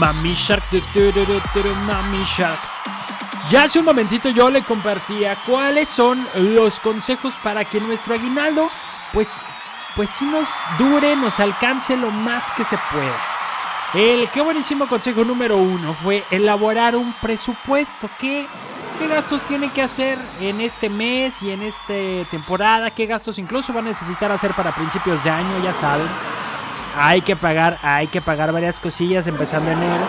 Mami Shark, Mami Shark. Ya hace un momentito yo le compartía cuáles son los consejos para que nuestro aguinaldo, pues, pues sí nos dure, nos alcance lo más que se pueda. El qué buenísimo consejo número uno fue elaborar un presupuesto. ¿Qué, ¿Qué gastos tiene que hacer en este mes y en esta temporada? ¿Qué gastos incluso va a necesitar hacer para principios de año? Ya saben. Hay que pagar, hay que pagar varias cosillas empezando enero.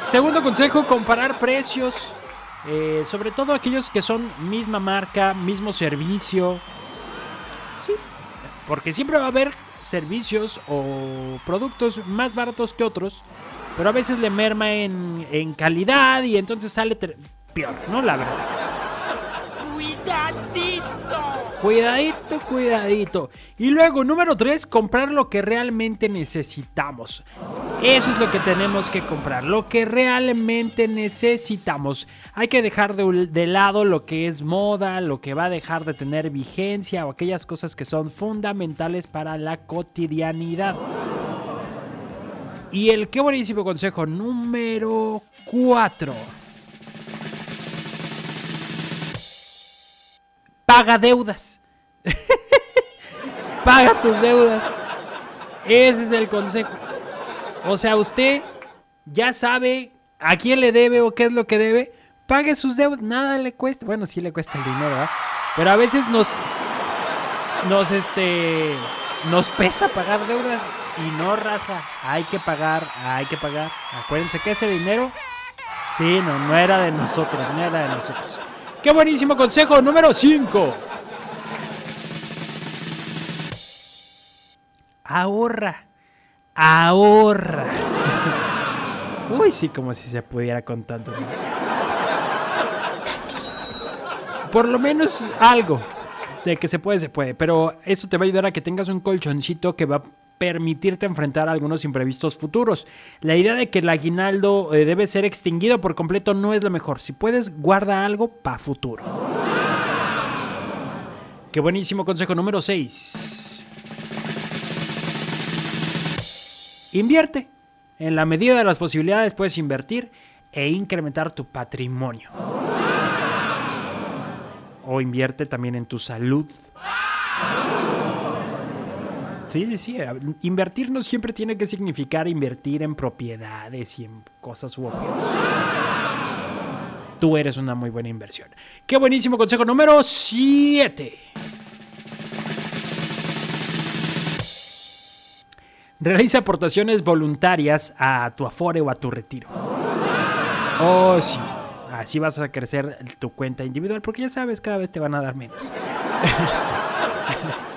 Segundo consejo, comparar precios. Eh, sobre todo aquellos que son misma marca, mismo servicio. Sí, porque siempre va a haber servicios o productos más baratos que otros, pero a veces le merma en, en calidad y entonces sale peor, ¿no? La verdad. Cuidadito, cuidadito. Y luego, número 3, comprar lo que realmente necesitamos. Eso es lo que tenemos que comprar, lo que realmente necesitamos. Hay que dejar de, de, lado lo que es moda, lo que va a dejar de tener vigencia o aquellas cosas que son fundamentales para la cotidianidad. Y el qué buenísimo consejo número 4. Paga deudas. paga tus deudas. Ese es el consejo. O sea, usted ya sabe a quién le debe o qué es lo que debe. Pague sus deudas. Nada le cuesta. Bueno, sí le cuesta el dinero, ¿verdad? Pero a veces nos. Nos este. Nos pesa pagar deudas. Y no, raza. Hay que pagar. Hay que pagar. Acuérdense que ese dinero. Sí, no, no era de nosotros. No era de nosotros. Qué buenísimo consejo número 5. Ahorra. Ahorra. Uy, sí, como si se pudiera con tanto. Por lo menos algo. De que se puede, se puede. Pero eso te va a ayudar a que tengas un colchoncito que va permitirte enfrentar algunos imprevistos futuros. La idea de que el aguinaldo eh, debe ser extinguido por completo no es lo mejor. Si puedes, guarda algo para futuro. Qué buenísimo consejo número 6. Invierte. En la medida de las posibilidades puedes invertir e incrementar tu patrimonio. O invierte también en tu salud. Sí, sí, sí. Invertir no siempre tiene que significar invertir en propiedades y en cosas u objetos. Tú eres una muy buena inversión. Qué buenísimo consejo número 7. Realiza aportaciones voluntarias a tu Afore o a tu retiro. Oh, sí. Así vas a crecer tu cuenta individual porque ya sabes, cada vez te van a dar menos.